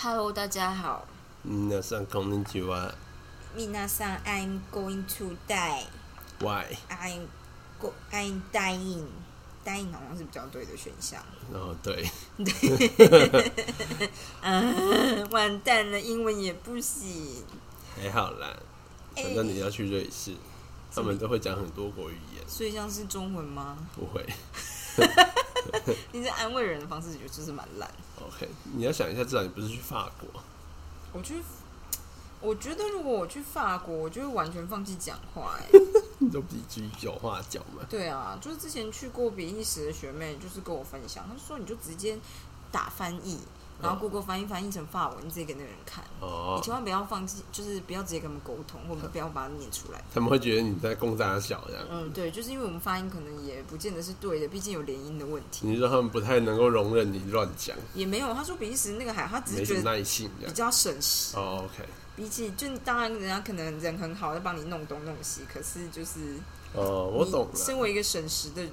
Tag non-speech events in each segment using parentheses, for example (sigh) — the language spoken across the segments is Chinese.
Hello，大家好。皆さんこんにちは。皆さん，I'm going to die. Why？ I'm go. I'm dying. dying 好像是比较对的选项。哦，对，嗯，(laughs) 完蛋了，英文也不行。还好啦。哎反正你要去瑞士，他们都会讲很多国语言。所以像是中文吗？不会 (laughs) (laughs) 你这安慰人的方式就就是蛮烂。，OK？你要想一下，至少你不是去法国。我去，我觉得如果我去法国，我就会完全放弃讲话、哎，(laughs) 你都比句有话讲嘛？对啊，就是之前去过比利时的学妹，就是跟我分享，她就说你就直接打翻译，然后 Google 翻译翻译成法文，你直接给那个人看。哦你哦，千万不要放弃，就是不要直接跟他们沟通，或者不要把它念出来。他们会觉得你在攻大小这样。嗯，对，就是因为我们发音可能也不见得是对的，毕竟有连音的问题。你说他们不太能够容忍你乱讲，也没有，他说比利时那个海，他只是觉得耐性。比较省时，哦，OK。比起就当然人家可能人很好，在帮你弄东弄西，可是就是哦，我懂了身。为一个省时的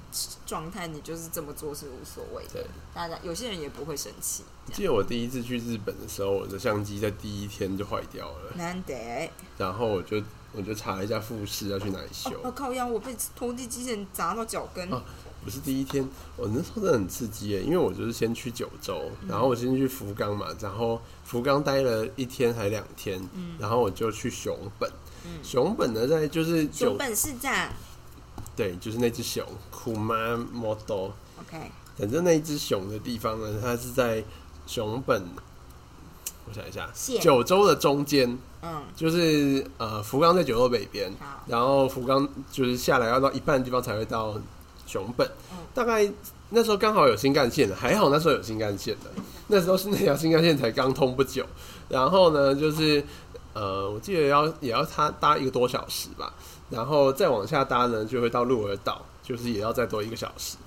状态，你就是这么做是无所谓的对。大家有些人也不会生气，记得我第一次去日本的时候，我的相机在第一天就坏掉了，难得。然后我就我就查了一下富士要去哪里修。哦，靠呀，我被拖地机器人砸到脚跟。哦不是第一天，我那时候真的很刺激耶，因为我就是先去九州，然后我先去福冈嘛，然后福冈待了一天还两天，然后我就去熊本。熊本呢，在就是熊本市长对，就是那只熊 Kumamoto，，OK，反正那一只熊的地方呢，它是在熊本，我想一下，九州的中间，嗯，就是呃福冈在九州北边，然后福冈就是下来要到一半的地方才会到熊本，嗯。大概那时候刚好有新干线的，还好那时候有新干线的，那时候是那条新干线才刚通不久，然后呢就是呃我记得要也要它搭一个多小时吧，然后再往下搭呢就会到鹿儿岛，就是也要再多一个小时。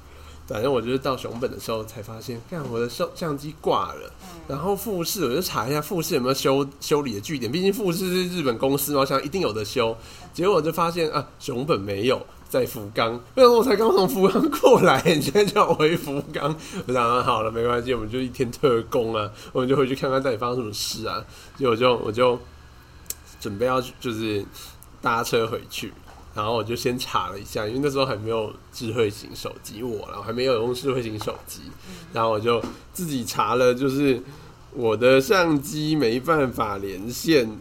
反正我就是到熊本的时候才发现，看我的相相机挂了，然后富士我就查一下富士有没有修修理的据点，毕竟富士是日本公司嘛，我想一定有的修。结果我就发现啊，熊本没有，在福冈。为什么我才刚从福冈过来，你现在叫我回福冈？我想啊，好了，没关系，我们就一天特工啊，我们就回去看看到底发生什么事啊。结果我就我就准备要就是搭车回去。然后我就先查了一下，因为那时候还没有智慧型手机，我然后还没有用智慧型手机，然后我就自己查了，就是我的相机没办法连线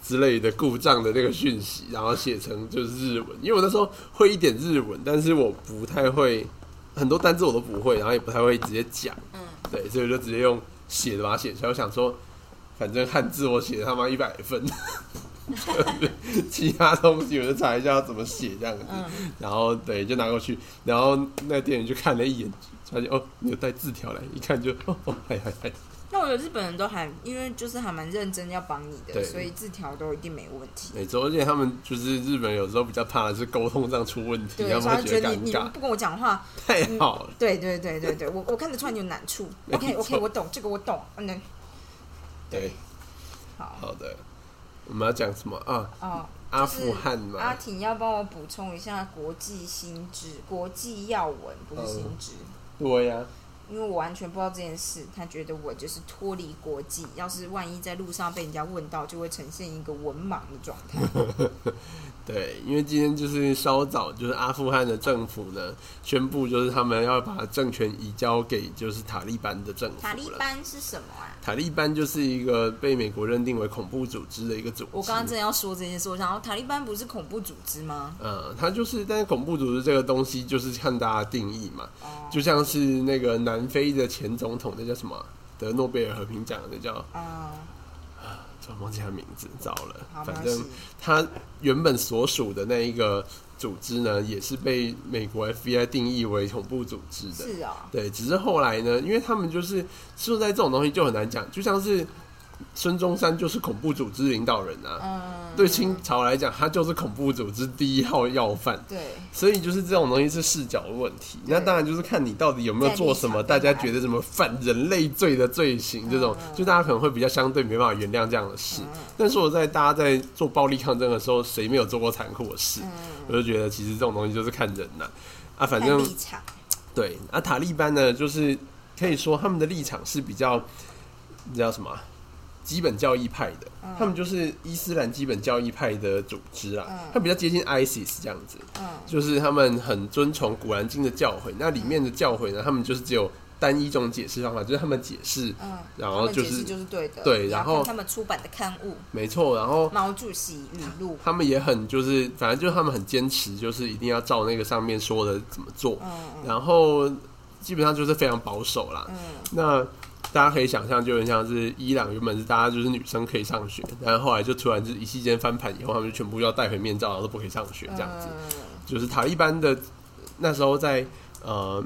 之类的故障的那个讯息，然后写成就是日文，因为我那时候会一点日文，但是我不太会很多单字我都不会，然后也不太会直接讲，嗯，对，所以我就直接用写的把它写出来。我想说，反正汉字我写他妈一百分，(laughs) 其他东西我就查一下要怎么写这样子，嗯。然后对，就拿过去，然后那店员就看了一眼，发现哦，你有带字条来，一看就哦 (laughs) 哦，嗨嗨嗨，那我觉得日本人都还，因为就是还蛮认真要帮你的，所以字条都一定没问题。没错，而且他们就是日本有时候比较怕的是沟通上出问题，对，他们会觉得你你不跟我讲话，太好了，对对对对对，我我看得出来你有难处。(laughs) OK OK，我懂这个我懂，嗯，对，好。好的，我们要讲什么啊？哦。阿富汗嘛，阿婷要帮我补充一下国际新知，国际要闻不是新知，对呀、因为我完全不知道这件事。他觉得我就是脱离国际，要是万一在路上被人家问到，就会呈现一个文盲的状态。(laughs) 对，因为今天就是稍早，就是阿富汗的政府呢宣布，就是他们要把政权移交给就是塔利班的政府塔利。班是什么啊？塔利班就是一个被美国认定为恐怖组织的一个组织。我刚刚正要说这件事，我想要塔利班不是恐怖组织吗？嗯，他就是，但是恐怖组织这个东西就是看大家定义嘛，哦就像是那个南非的前总统，那叫什么？啊得诺贝尔和平奖的，那叫啊、突然忘记他名字，糟了。反正。他原本所属的那一个组织呢，也是被美国 FBI 定义为恐怖组织的。是啊、对，只是后来呢，因为他们就是说在这种东西就很难讲，就像是孙中山就是恐怖组织领导人啊，嗯，对清朝来讲，他就是恐怖组织第一号要犯。对，所以就是这种东西是视角的问题，那当然就是看你到底有没有做什么大家觉得什么犯人类罪的罪行，这种嗯就大家可能会比较相对没办法原谅这样的事。嗯但是我在大家在做暴力抗争的时候，谁没有做过残酷的事？嗯，我就觉得其实这种东西就是看人呐、啊，反正对，啊，塔利班呢，就是可以说他们的立场是比较，你知道什么啊？基本教义派的，嗯。他们就是伊斯兰基本教义派的组织啊，嗯。他比较接近 ISIS 这样子，嗯。就是他们很遵从古兰经的教诲，那里面的教诲呢，他们就是只有单一种解释方法，就是他们解释，嗯，然后就是就是对的，对然后他们出版的刊物。没错，然后《毛主席语录》，他们也很就是，反正就是他们很坚持，就是一定要照那个上面说的怎么做，嗯然后基本上就是非常保守啦。嗯那大家可以想象，就很像是伊朗原本是大家就是女生可以上学，但是后来就突然就是一夕间翻盘以后，他们就全部要戴回面罩，然后都不可以上学这样子。嗯就是塔利班的那时候在呃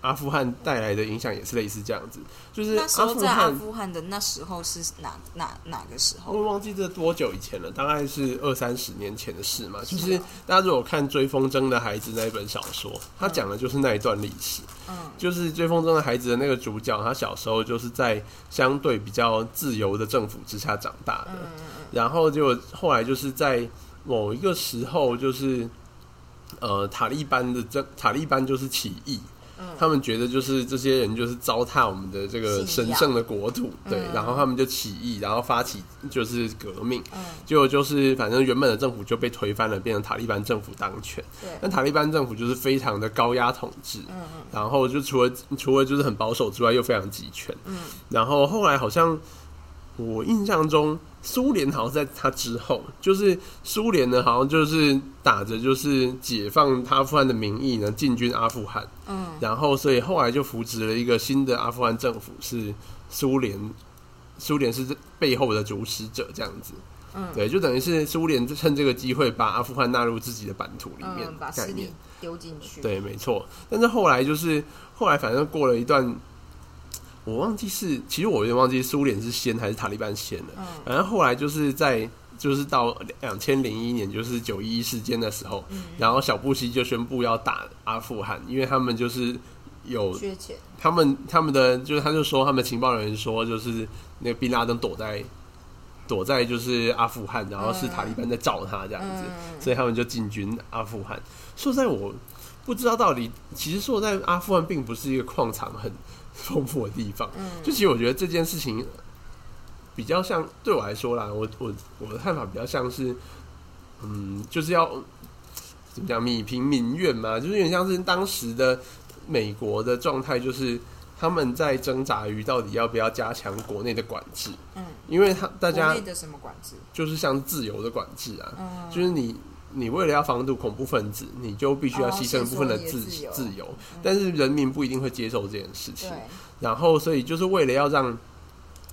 阿富汗带来的影响也是类似这样子，就是那时候在阿汗。富汗的那时候是哪哪哪个时候？我忘记这多久以前了，大概是二三十年前的事嘛。就是大家如果看《追风筝的孩子》那一本小说，他讲的就是那一段历史。嗯就是《追风筝的孩子》的那个主角，他小时候就是在相对比较自由的政府之下长大的，然后就后来就是在某一个时候，就是呃塔利班的政塔利班就是起义。嗯。他们觉得就是这些人就是糟蹋我们的这个神圣的国土，对，嗯然后他们就起义，然后发起就是革命，嗯，结果就是反正原本的政府就被推翻了，变成塔利班政府当权。对，那塔利班政府就是非常的高压统治，嗯嗯。然后就除了除了就是很保守之外，又非常集权。嗯。然后后来好像我印象中，苏联好像在他之后，就是苏联呢，好像就是打着就是解放阿富汗的名义呢，进军阿富汗。嗯然后所以后来就扶植了一个新的阿富汗政府，是苏联，苏联是这背后的主使者这样子。嗯，对，就等于是苏联趁这个机会把阿富汗纳入自己的版图里面嗯，把概念势力。丢进去。，对，没错。但是后来就是后来，反正过了一段，我忘记是，其实我有点忘记苏联是先还是塔利班先了。嗯反正后来就是在就是到两千零一年，就是九一一事件的时候，嗯，然后小布希就宣布要打阿富汗，因为他们就是有缺钱。他们他们的就是他就说他们情报人员说就是那个宾拉登躲在躲在就是阿富汗，然后是塔利班在找他这样子。嗯，所以他们就进军阿富汗。说实在，我不知道到底，其实说在，阿富汗并不是一个矿场很 (laughs) 丰富的地方。嗯就其实我觉得这件事情比较像对我来说啦，我我我的看法比较像是，嗯，就是要怎么讲，米平民怨嘛，就是有点像是当时的美国的状态，就是他们在挣扎于到底要不要加强国内的管制，嗯，因为他大家的什么管制？就是像自由的管制啊，嗯，就是你，你为了要防堵恐怖分子，你就必须要牺牲一部分的自、自由，但是人民不一定会接受这件事情。对，然后，所以就是为了要让，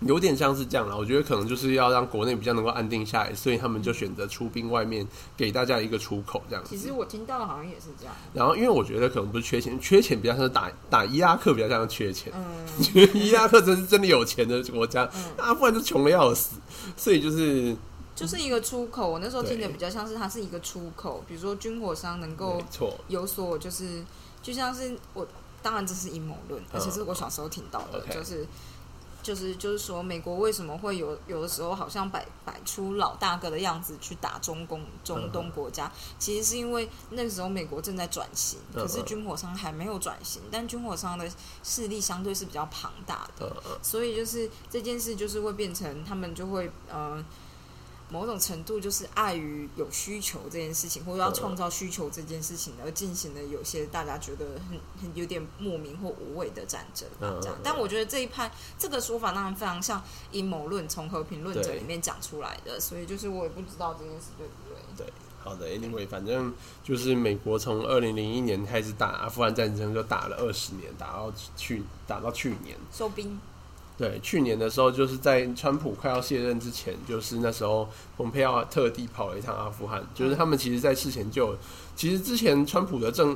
有点像是这样了，我觉得可能就是要让国内比较能够安定下来，所以他们就选择出兵外面，给大家一个出口这样子。其实我听到的好像也是这样。然后，因为我觉得可能不是缺钱，缺钱比较像是打打伊拉克，比较像是缺钱。嗯 (laughs) 伊拉克真是真的有钱的国家，嗯，阿富汗就穷的要死，所以就是就是一个出口。我那时候听的比较像是它是一个出口，比如说军火商能够，有所就是，就像是我，当然这是阴谋论，而且是我小时候听到的，嗯就是。就是就是说，美国为什么会有有的时候好像摆摆出老大哥的样子去打中共中嗯东国家，其实是因为那个时候美国正在转型，嗯可是军火商还没有转型，但军火商的势力相对是比较庞大的，所以就是这件事就是会变成他们就会呃某种程度就是碍于有需求这件事情，或者要创造需求这件事情而进行的有些大家觉得很很有点莫名或无谓的战争。这样但我觉得这一派这个说法当然非常像阴谋论从和平论者里面讲出来的，所以就是我也不知道这件事对不对。对，好的，anyway，反正就是美国从二零零一年开始打阿富汗战争，就打了二十年，打到去打到去年。收兵，对，去年的时候，就是在川普快要卸任之前，就是那时候蓬佩奥特地跑了一趟阿富汗，就是他们其实在事前就，其实之前川普的政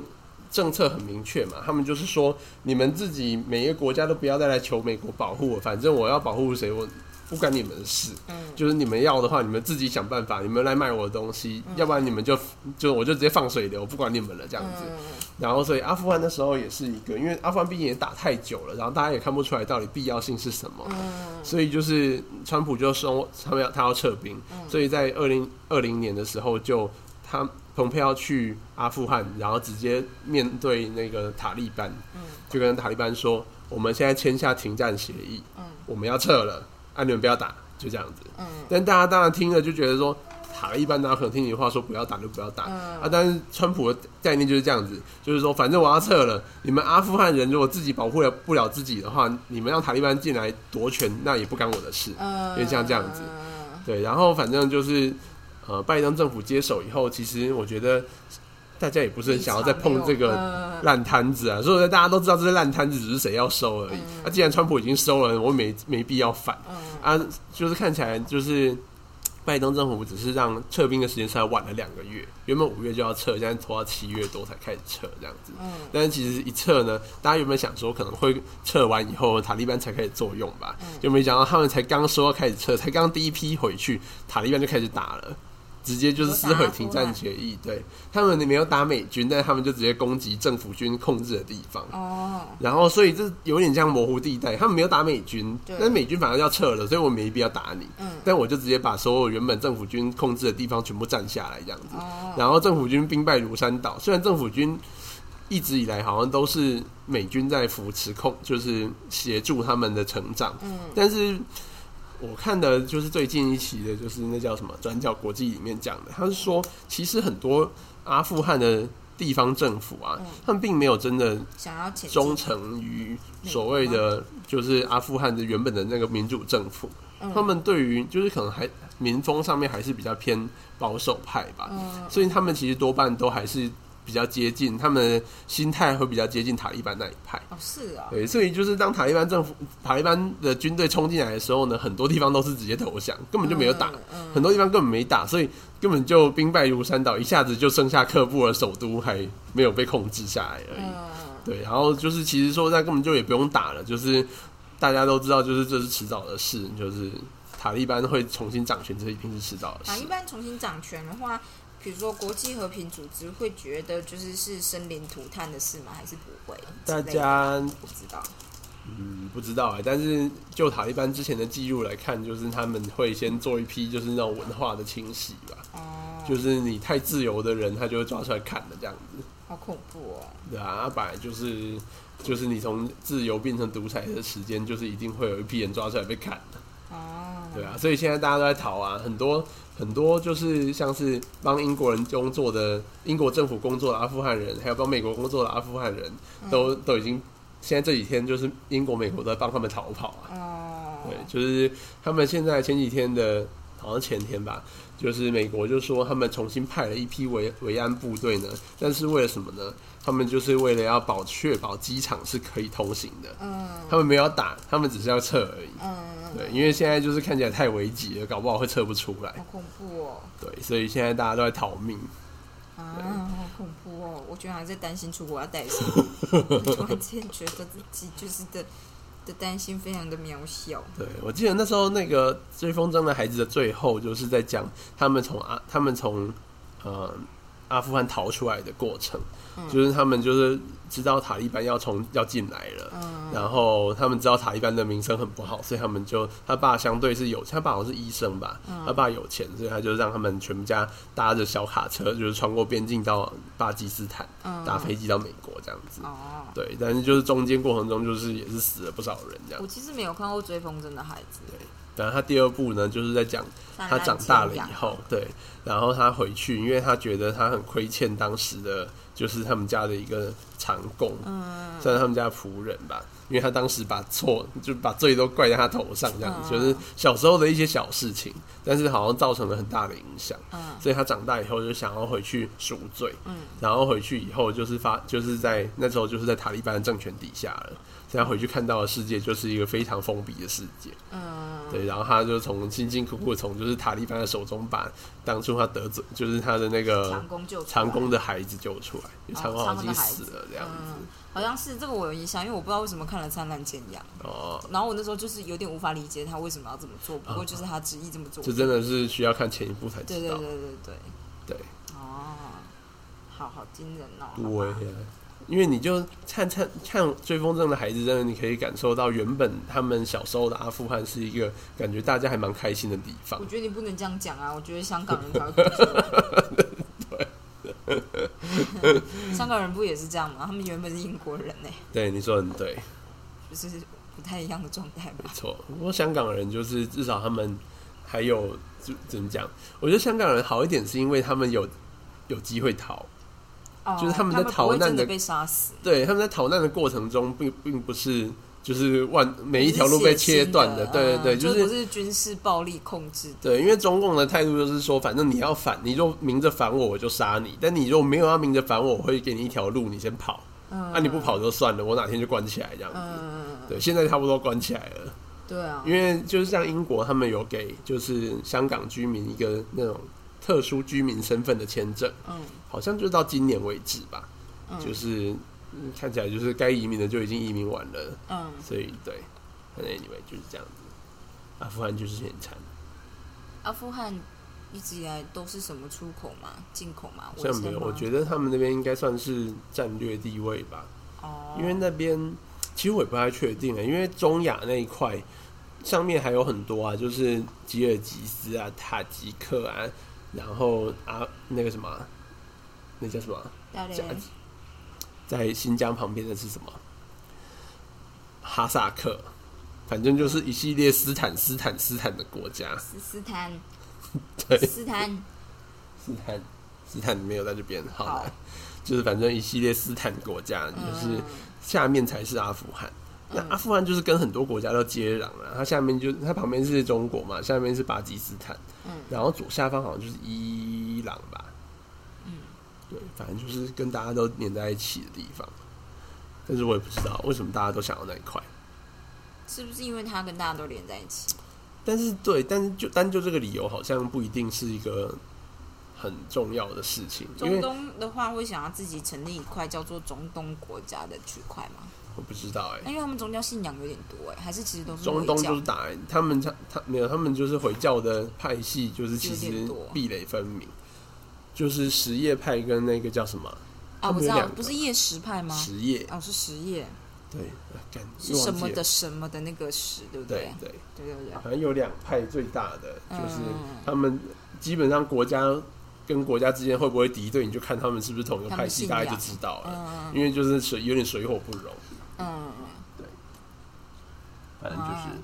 政策很明确嘛，他们就是说，你们自己每一个国家都不要再来求美国保护我，反正我要保护谁，我不关你们的事。嗯。就是你们要的话，你们自己想办法，你们来卖我的东西，嗯。要不然你们就就我就直接放水流，不管你们了这样子。嗯。然后，所以阿富汗那时候也是一个，因为阿富汗毕竟也打太久了，然后大家也看不出来到底必要性是什么，嗯。所以就是川普就说他们要他要撤兵，嗯。所以在二零二零年的时候就他蓬佩奥去阿富汗，然后直接面对那个塔利班，嗯。就跟塔利班说，我们现在签下停战协议，嗯。我们要撤了，啊你们不要打，就这样子。嗯但大家当然听了就觉得说，塔利班哪有可能听你的话说不要打就不要打、嗯啊？但是川普的概念就是这样子，就是说反正我要撤了，你们阿富汗人如果自己保护了不了自己的话，你们让塔利班进来夺权，那也不干我的事。嗯，因为像这样子嗯对，然后反正就是呃，拜登政府接手以后，其实我觉得大家也不是很想要再碰这个嗯烂摊子啊，所以大家都知道这些烂摊子，只是谁要收而已。那、既然川普已经收了，我没没必要反嗯啊。就是看起来就是拜登政府只是让撤兵的时间稍微晚了两个月，原本五月就要撤，现在拖到七月多才开始撤这样子。嗯但是其实一撤呢，大家原本想说可能会撤完以后塔利班才开始作用吧，嗯就没想到他们才刚说要开始撤，才刚第一批回去，塔利班就开始打了。直接就是撕毁停战协议，对。他们没有打美军，但是他们就直接攻击政府军控制的地方，哦，然后所以这有点像模糊地带，他们没有打美军，但美军反而要撤了，所以我没必要打你，嗯。但我就直接把所有原本政府军控制的地方全部占下来，这样子，哦，然后政府军兵败如山倒。虽然政府军一直以来好像都是美军在扶持控，就是协助他们的成长，嗯。但是我看的就是最近一期的，就是那叫什么转角国际里面讲的，他是说其实很多阿富汗的地方政府啊，嗯。他们并没有真的想要忠诚于所谓的就是阿富汗的原本的那个民主政府，嗯。他们对于就是可能还民风上面还是比较偏保守派吧，嗯。所以他们其实多半都还是比较接近，他们心态会比较接近塔利班那一派。哦是啊，对，所以就是当塔利班政府、塔利班的军队冲进来的时候呢，很多地方都是直接投降，根本就没有打，嗯很多地方根本没打，所以根本就兵败如山倒，一下子就剩下喀布尔首都还没有被控制下来而已。嗯对，然后就是其实说那根本就也不用打了，就是大家都知道，就是这是迟早的事，就是塔利班会重新掌权，这一定是迟早的事塔利。班重新掌权的话，比如说国际和平组织会觉得就是是生灵涂炭的事吗？还是不会？大家不知道。嗯，不知道哎、但是就塔利班之前的记录来看，就是他们会先做一批就是那种文化的清洗吧，哦，就是你太自由的人，他就会抓出来砍的这样子，好恐怖哦。对啊，他本来就是就是你从自由变成独裁的时间，就是一定会有一批人抓出来被砍的，哦，对啊，所以现在大家都在逃啊，很多很多就是像是帮英国人工作的英国政府工作的阿富汗人，还有帮美国工作的阿富汗人，都都已经现在这几天就是英国、美国都在帮他们逃跑啊。哦，对，就是他们现在前几天的，好像前天吧，就是美国就说他们重新派了一批维维安部队呢，但是为了什么呢？他们就是为了要保确保机场是可以通行的，嗯他们没有打，他们只是要撤而已。嗯，对，因为现在就是看起来太危急了，搞不好会撤不出来。好恐怖哦。对，所以现在大家都在逃命。啊，好恐怖哦！我居然还在担心出国要带什么，(laughs) 我突然间觉得自己就是的担心非常的渺小。对，我记得那时候那个《追风筝的孩子》的最后，就是在讲他们从阿他们从呃阿富汗逃出来的过程，嗯。就是他们就是知道塔利班要从要进来了，嗯。然后他们知道塔利班的名声很不好，所以他们就他爸相对是有，他爸好像是医生吧，嗯。他爸有钱，所以他就让他们全家搭着小卡车，就是穿过边境到巴基斯坦，嗯。搭飞机到美国这样子。哦，对，但是就是中间过程中，就是也是死了不少人这样。我。其实没有看过《追风筝的孩子然后他第二部呢，就是在讲》，他长大了以后，对，然后他回去，因为他觉得他很亏欠当时的，就是他们家的一个长工，嗯算是他们家仆人吧，因为他当时把错就把罪都怪在他头上，这样就是小时候的一些小事情，但是好像造成了很大的影响，嗯所以他长大以后就想要回去赎罪，嗯然后回去以后就是发就是在那时候就是在塔利班的政权底下了，所以他回去看到的世界就是一个非常封闭的世界。嗯，对，然后他就从辛辛苦苦从就是塔利班的手中把当初他得罪就是他的那个长工救长工的孩子救出来，长工好像已经死了这样子。嗯，好像是这个我有印象，因为我不知道为什么看了《灿烂千阳》，哦，然后我那时候就是有点无法理解他为什么要这么做，不过就是他执意这么做。这真的是需要看前一部才知道。对对对对对，对哦，好好惊人哦。对呀，因为你就看看看《追风筝的孩子》，真的你可以感受到原本他们小时候的阿富汗是一个感觉大家还蛮开心的地方我。觉得你不能这样讲啊！我觉得香港人才会不错。香港人不也是这样吗？他们原本是英国人呢、对，你说的很对。就是不不太一样的状态吧。没错，不过香港人就是至少他们还有就怎么讲？我觉得香港人好一点，是因为他们有有机会逃。哦就是他们在逃难的被杀死，对，他们在逃难的过程中，并并不是就是万每一条路被切断的。对对对，嗯就就是不是军事暴力控制的。对，因为中共的态度就是说，反正你要反，你就明着反我，我就杀你；但你如果没有要明着反我，我会给你一条路，你先跑。嗯，啊，你不跑就算了，我哪天就关起来这样子。嗯，对，现在差不多关起来了。对啊，因为就是像英国，他们有给就是香港居民一个那种特殊居民身份的签证，嗯。好像就到今年为止吧。嗯，就是嗯看起来就是该移民的就已经移民完了，嗯，所以对，反正 anyway 就是这样子。阿富汗就是很惨，阿富汗一直以来都是什么出口嘛，进口嘛，好像没有，我觉得得他们那边应该算是战略地位吧，哦，因为那边其实我也不太确定啊，因为中亚那一块上面还有很多啊，就是吉尔吉斯啊、塔吉克啊，然后啊那个什么啊，那叫什么在在新疆旁边的是什么？哈萨克，反正就是一系列斯坦、斯坦、斯坦的国家。斯斯坦，(laughs) 对，斯坦，斯坦，斯坦没有在这边。好好的，就是反正一系列斯坦国家，就是嗯下面才是阿富汗。那嗯阿富汗就是跟很多国家都接壤了，它下面就它旁边是中国嘛，下面是巴基斯坦，嗯然后左下方好像就是伊朗吧，嗯，对，反正就是跟大家都连在一起的地方。但是我也不知道为什么大家都想要那一块。是不是因为它跟大家都连在一起？但是对，但是就单就这个理由，好像不一定是一个很重要的事情，中东的话会想要自己成立一块叫做中东国家的区块吗？我不知道哎、那因为他们宗教信仰有点多哎，还是其实都是中东就是打他们他他没有，他们就是回教的派系，就是其实多。壁垒分明，就是什叶派跟那个叫什么？啊，我知道不是叶石派吗？什叶，哦，是什叶，对，是什么的什么的那个石，对不对？对？对，对对对，好像有两派最大的，就是嗯。他们基本上国家跟国家之间会不会敌对，你就看他们是不是同一个派系，大家就知道了。嗯。因为就是水有点水火不容，嗯，反正就是啊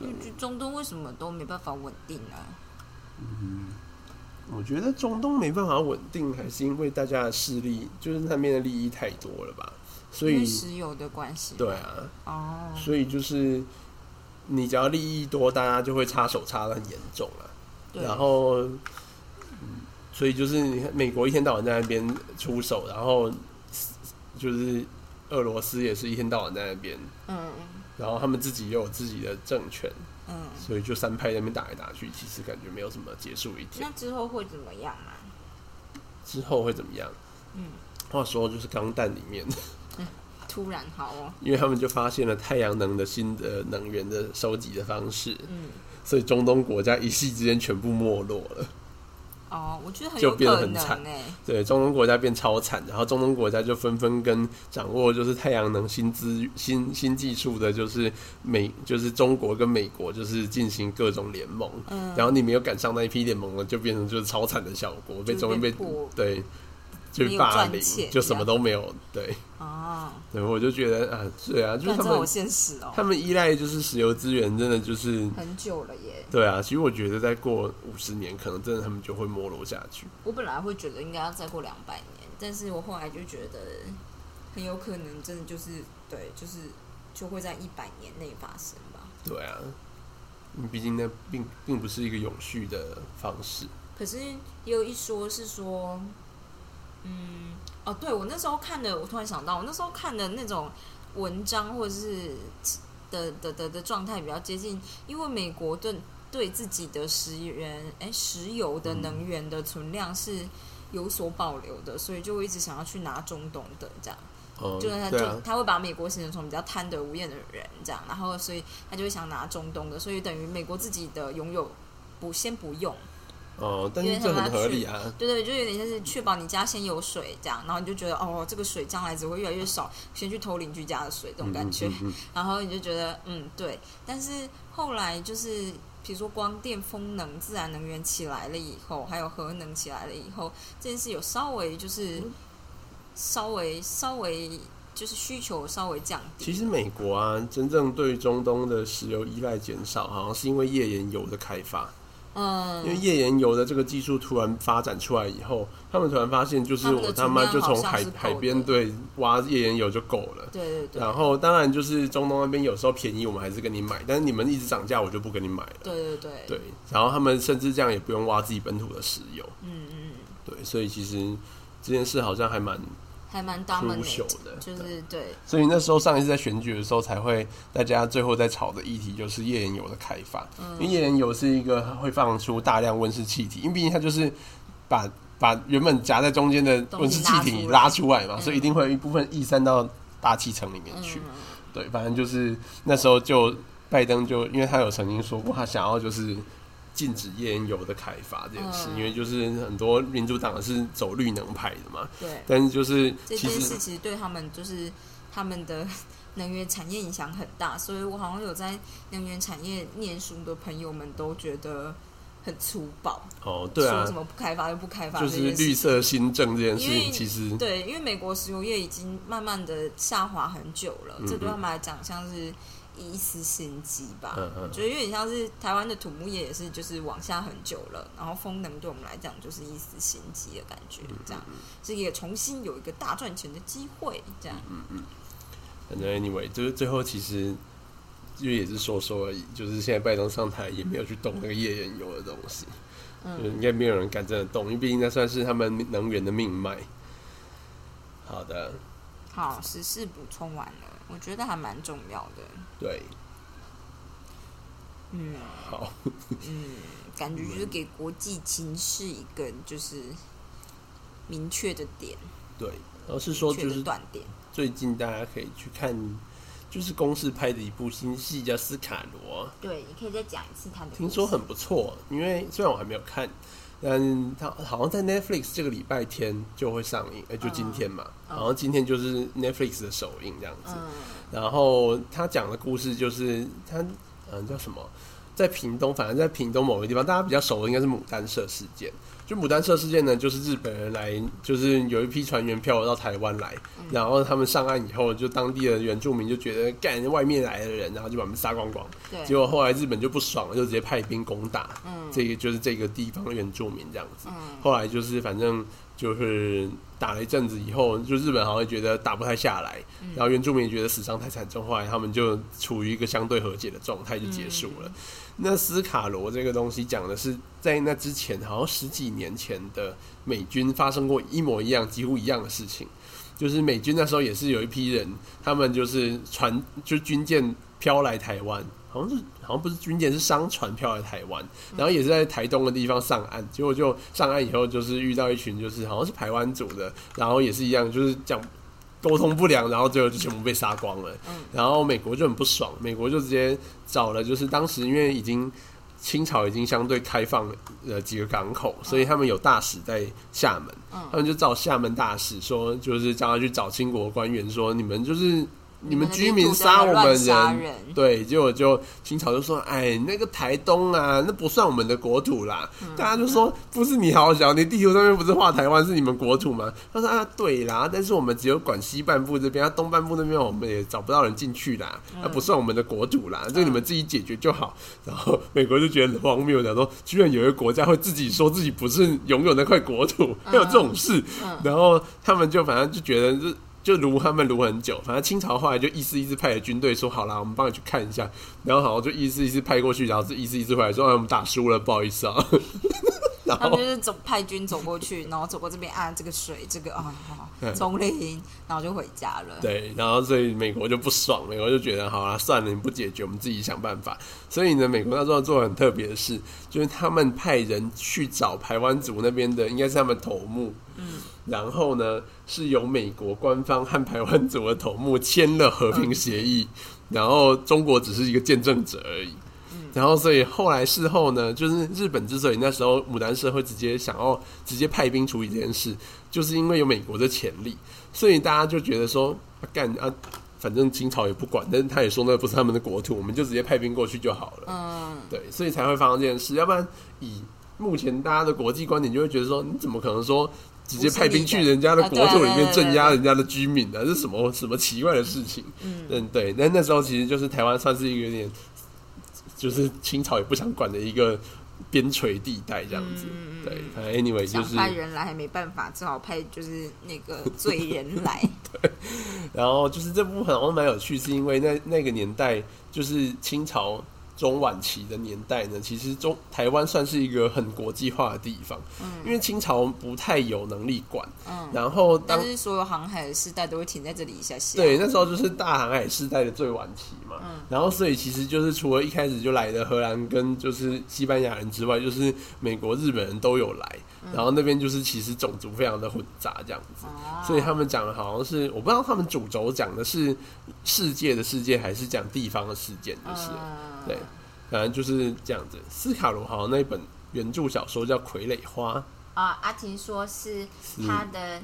因为中东为什么都没办法稳定呢？我觉得中东没办法稳定，还是因为大家的势力，就是那边的利益太多了吧？所以石油的关系。对啊，哦，所以就是你只要利益多，大家就会插手插的很严重了。对，然后，嗯，所以就是你看，美国一天到晚在那边出手，然后就是俄罗斯也是一天到晚在那边，嗯然后他们自己又有自己的政权，嗯，所以就三派在那边打来打去，其实感觉没有什么结束一天那。之后会怎么样啊？之后会怎么样？嗯，话说就是钢弹里面，(laughs) 突然好哦，因为他们就发现了太阳能的新的能源的收集的方式，嗯，所以中东国家一夕之间全部没落了。哦，我觉得很就变得很惨。哎，对，中东国家变超惨，然后中东国家就纷纷跟掌握就是太阳能新资新新技术的，就是美就是中国跟美国就是进行各种联盟，嗯，然后你没有赶上那一批联盟了，就变成就是超惨的效果，被中间被对就没有霸凌，就什么都没有。对，哦，对，我就觉得啊，对啊，就是他们好现实哦，他们依赖就是石油资源，真的就是很久了耶。对啊。其实我觉得再过五十年，可能真的他们就会没落下去。我本来会觉得应该要再过两百年，但是我后来就觉得很有可能真的就是对，就是就会在一百年内发生吧。对啊，嗯毕竟那并并不是一个永续的方式。可是也有一说是说，嗯，哦，对我那时候看的，我突然想到，我那时候看的那种文章或者是的的的的状态比较接近，因为美国对对自己的石源哎石油的能源的存量是有所保留的，所以就会一直想要去拿中东的这样。哦、就是他就他会把美国形容成比较贪得无厌的人，这样，然后所以他就会想拿中东的，所以等于美国自己的拥有不先不用，哦，但是这很合理啊。对对，就有点像是确保你家先有水这样，然后你就觉得哦，这个水将来只会越来越少，先去偷邻居家的水这种感觉，嗯嗯嗯 (laughs) 然后你就觉得嗯对，但是后来就是比如说光电、风能、自然能源起来了以后，还有核能起来了以后，这件事有稍微就是稍微稍微就是需求稍微降低。其实美国啊，真正对中东的石油依赖减少，好像是因为页岩油的开发。嗯，因为页岩油的这个技术突然发展出来以后，他们突然发现，就是我他妈就从海海边对挖页岩油就够了。对对对。然后当然就是中东那边有时候便宜，我们还是跟你买，但是你们一直涨价，我就不跟你买了。对对对。对，然后他们甚至这样也不用挖自己本土的石油。嗯嗯。对，所以其实这件事好像还蛮。还蛮当门的，就是对。所以那时候上一次在选举的时候，才会大家最后在吵的议题就是页岩油的开发。因为页岩油是一个会放出大量温室气体，因为毕竟它就是把把原本夹在中间的温室气体拉出来嘛，所以一定会有一部分溢散到大气层里面去。对，反正就是那时候就拜登就因为他有曾经说过，他想要就是。禁止页岩油的开发这件事，因为就是很多民主党是走绿能派的嘛。对。但是就是这件事其实对他们就是他们的能源产业影响很大，所以我好像有在能源产业念书的朋友们都觉得很粗暴。哦，对啊。说什么不开发就不开发，就是绿色新政这件事情，其实对，因为美国石油业已经慢慢的下滑很久了，这对他们来讲像是。一丝心机吧，我觉得有点像是台湾的土木业也是，就是往下很久了，然后风能对我们来讲就是一丝心机的感觉，这样是一个重新有一个大赚钱的机会，这样。嗯嗯。反正 anyway，就是最后其实因为也是说说而已，就是现在拜登上台也没有去动那个页岩油的东西，嗯，应该没有人敢真的动，因为毕竟那算是他们能源的命脉。好的。好，时事补充完了。我觉得还蛮重要的。对。嗯。好。嗯，感觉就是给国际情势一个就是明确的点。对，而是说就是断点。最近大家可以去看，就是公司拍的一部新戏叫《斯卡罗》。对，你可以再讲一次他的。听说很不错，因为虽然我还没有看。嗯，他好像在 Netflix 这个礼拜天就会上映，哎，就今天嘛，好像今天就是 Netflix 的首映这样子。然后他讲的故事就是他嗯叫什么，在屏东，反正在屏东某个地方，大家比较熟的应该是牡丹社事件。就牡丹社事件呢，就是日本人来，就是有一批船员漂到台湾来，然后他们上岸以后，就当地的原住民就觉得干外面来的人，然后就把他们杀光光。对。结果后来日本就不爽了，就直接派兵攻打。嗯。这个就是这个地方的原住民这样子。嗯。后来就是反正就是打了一阵子以后，就日本好像觉得打不太下来，然后原住民觉得死伤太惨重，后来他们就处于一个相对和解的状态，就结束了。那斯卡罗这个东西讲的是在那之前，好像十几年前的美军发生过一模一样、几乎一样的事情。就是美军那时候也是有一批人，他们就是船就军舰飘来台湾，好像是好像不是军舰，是商船飘来台湾，然后也是在台东的地方上岸。结果就上岸以后，就是遇到一群就是好像是台湾族的，然后也是一样，就是讲。沟通不良，然后最后就全部被杀光了。嗯，然后美国就很不爽，美国就直接找了，就是当时因为已经清朝已经相对开放了几个港口，所以他们有大使在厦门，他们就找厦门大使说，就是叫他去找清国官员说，你们就是。你们居民杀我们人，对，结果就清朝就说：“哎，那个台东啊，那不算我们的国土啦。”大家就说：“不是你好小，你地图上面不是画台湾是你们国土吗？”他说：“啊，对啦，但是我们只有管西半部这边，东半部那边我们也找不到人进去啦，那不算我们的国土啦，这你们自己解决就好。”然后美国就觉得很荒谬，讲说：“居然有一个国家会自己说自己不是拥有那块国土，还 (laughs) 有这种事。”然后他们就反正就觉得是。就撸他们撸很久，反正清朝后来就一次一次派的军队说好啦，我们帮你去看一下，然后好像就一次一次派过去，然后是一次一次回来说，哎，我们打输了，不好意思啊。(laughs) 他们就是走派军走过去，然后走过这边啊，这个水，这个啊，(laughs) 丛林，然后就回家了。对，然后所以美国就不爽，美国就觉得好了，算了，你不解决，我们自己想办法。所以呢，美国那时候做很特别的事，就是他们派人去找台湾族那边的，应该是他们头目。嗯。然后呢，是由美国官方和台湾组的头目签了和平协议，然后中国只是一个见证者而已。然后，所以后来事后呢，就是日本之所以那时候牡丹社会直接想要直接派兵处理这件事，就是因为有美国的潜力，所以大家就觉得说干啊，反正清朝也不管，但是他也说那不是他们的国土，我们就直接派兵过去就好了。嗯，对，所以才会发生这件事。要不然以目前大家的国际观点，就会觉得说，你怎么可能说？直接派兵去人家的国土里面镇压人家的居民的，这是什么什么奇怪的事情？嗯，对。那那时候其实就是台湾算是一个有点，就是清朝也不想管的一个边陲地带这样子。对，anyway 就是派人来还没办法，只好派就是那个 (laughs) 罪人来。对，然后就是这部分好像蛮有趣，是因为那那个年代就是清朝。中晚期的年代呢，其实中台湾算是一个很国际化的地方，嗯，因为清朝不太有能力管，嗯，然后但是所有航海的时代都会停在这里一下下，对，那时候就是大航海时代的最晚期嘛，嗯，然后所以其实就是除了一开始就来的荷兰跟就是西班牙人之外，就是美国、日本人都有来，然后那边就是其实种族非常的混杂这样子，所以他们讲的好像是我不知道他们主轴讲的是世界的世界还是讲地方的事件，就是。对，反正就是这样子。斯卡罗好像那本原著小说叫《傀儡花》啊，阿婷说是他的，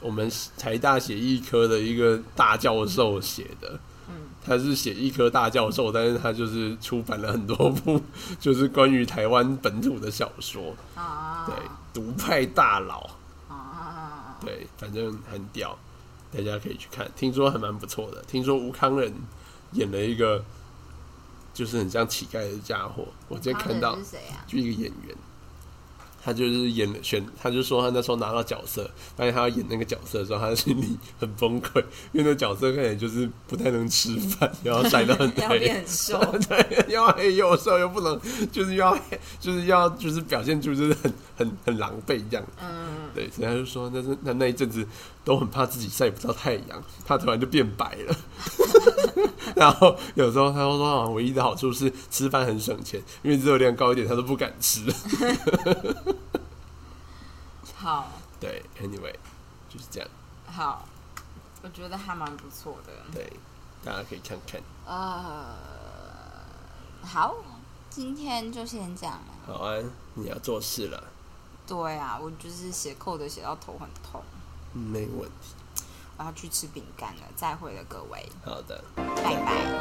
我们台大写艺科的一个大教授写的。嗯，他是写艺科大教授，但是他就是出版了很多部，就是关于台湾本土的小说啊。对，独派大佬啊，对，反正很屌，大家可以去看。听说还蛮不错的，听说吴康仁演了一个。就是很像乞丐的家伙，我今天看到就一个演员，他就是演选，他就说他那时候拿到角色，发现他要演那个角色的时候，他心里很崩溃，因为那角色看起来就是不太能吃饭，然后晒得很黑，很瘦，(laughs) 对，又黑又瘦，又不能就是要就是要就是表现出就是很很很狼狈这样，嗯，对，所以他就说那是那那一阵子都很怕自己晒不到太阳，他突然就变白了。(laughs) 然后有时候他说说，唯一的好处是吃饭很省钱，因为热量高一点他都不敢吃。(laughs) 好，对，Anyway，就是这样。好，我觉得还蛮不错的。对，大家可以看看。呃，好，今天就先这样。好啊，你要做事了。对啊，我就是写扣的写到头很痛。没问题。我要去吃饼干了再会了各位。好的。拜拜。